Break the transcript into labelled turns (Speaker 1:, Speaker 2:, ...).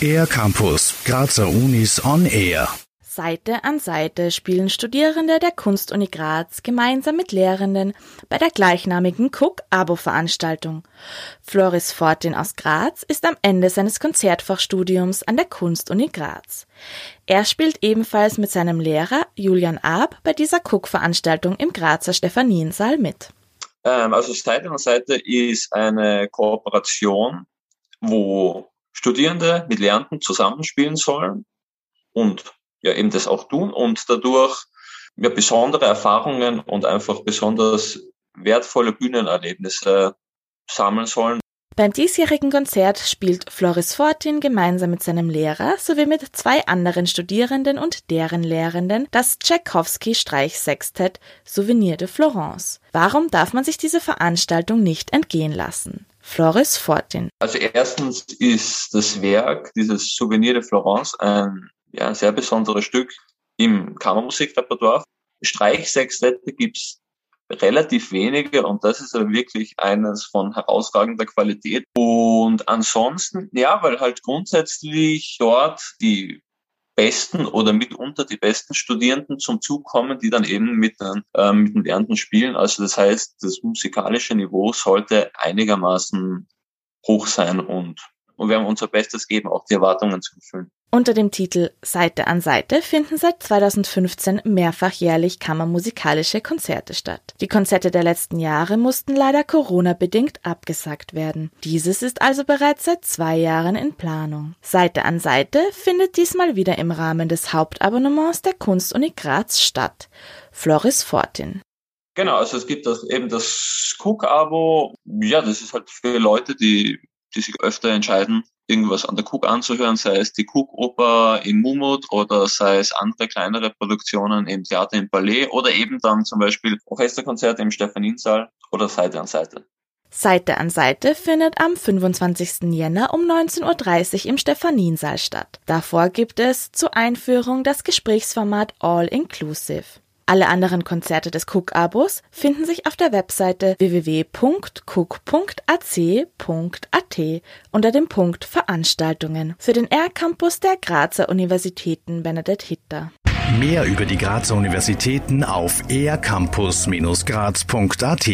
Speaker 1: Air Campus, Grazer Unis on Air.
Speaker 2: Seite an Seite spielen Studierende der Kunstuni Graz gemeinsam mit Lehrenden bei der gleichnamigen Cook-Abo-Veranstaltung. Floris Fortin aus Graz ist am Ende seines Konzertfachstudiums an der Kunstuni Graz. Er spielt ebenfalls mit seinem Lehrer Julian Ab bei dieser Cook-Veranstaltung im Grazer Stephaniensaal mit.
Speaker 3: Ähm, also Seite an Seite ist eine Kooperation, wo Studierende mit Lernenden zusammenspielen sollen und ja eben das auch tun und dadurch ja, besondere Erfahrungen und einfach besonders wertvolle Bühnenerlebnisse sammeln sollen.
Speaker 2: Beim diesjährigen Konzert spielt Floris Fortin gemeinsam mit seinem Lehrer sowie mit zwei anderen Studierenden und deren Lehrenden das Tchaikovsky-Streichsextett Souvenir de Florence. Warum darf man sich diese Veranstaltung nicht entgehen lassen? Floris Fortin.
Speaker 3: Also erstens ist das Werk, dieses Souvenir de Florence, ein ja, sehr besonderes Stück im Kammermusikrepertoire. Streichsextette gibt's relativ wenige und das ist aber wirklich eines von herausragender Qualität. Und ansonsten, ja, weil halt grundsätzlich dort die besten oder mitunter die besten Studierenden zum Zug kommen, die dann eben mit, den, äh, mit den Lernenden spielen. Also das heißt, das musikalische Niveau sollte einigermaßen hoch sein und, und wir haben unser Bestes geben, auch die Erwartungen zu erfüllen.
Speaker 2: Unter dem Titel Seite an Seite finden seit 2015 mehrfach jährlich kammermusikalische Konzerte statt. Die Konzerte der letzten Jahre mussten leider Corona-bedingt abgesagt werden. Dieses ist also bereits seit zwei Jahren in Planung. Seite an Seite findet diesmal wieder im Rahmen des Hauptabonnements der Kunstuni Graz statt. Floris Fortin.
Speaker 3: Genau, also es gibt das, eben das Cook-Abo. Ja, das ist halt für Leute, die, die sich öfter entscheiden, irgendwas an der Cook anzuhören, sei es die Cook-Oper in Mumut oder sei es andere kleinere Produktionen im Theater im Ballet oder eben dann zum Beispiel Orchesterkonzerte im Stephaniensaal oder Seite an Seite.
Speaker 2: Seite an Seite findet am 25. Jänner um 19.30 Uhr im Stephaniensaal statt. Davor gibt es zur Einführung das Gesprächsformat All Inclusive. Alle anderen Konzerte des Cook-Abos finden sich auf der Webseite www.cook.ac.at unter dem Punkt Veranstaltungen für den R-Campus der Grazer Universitäten Benedikt Hitter.
Speaker 1: Mehr über die Grazer Universitäten auf ercampus-graz.at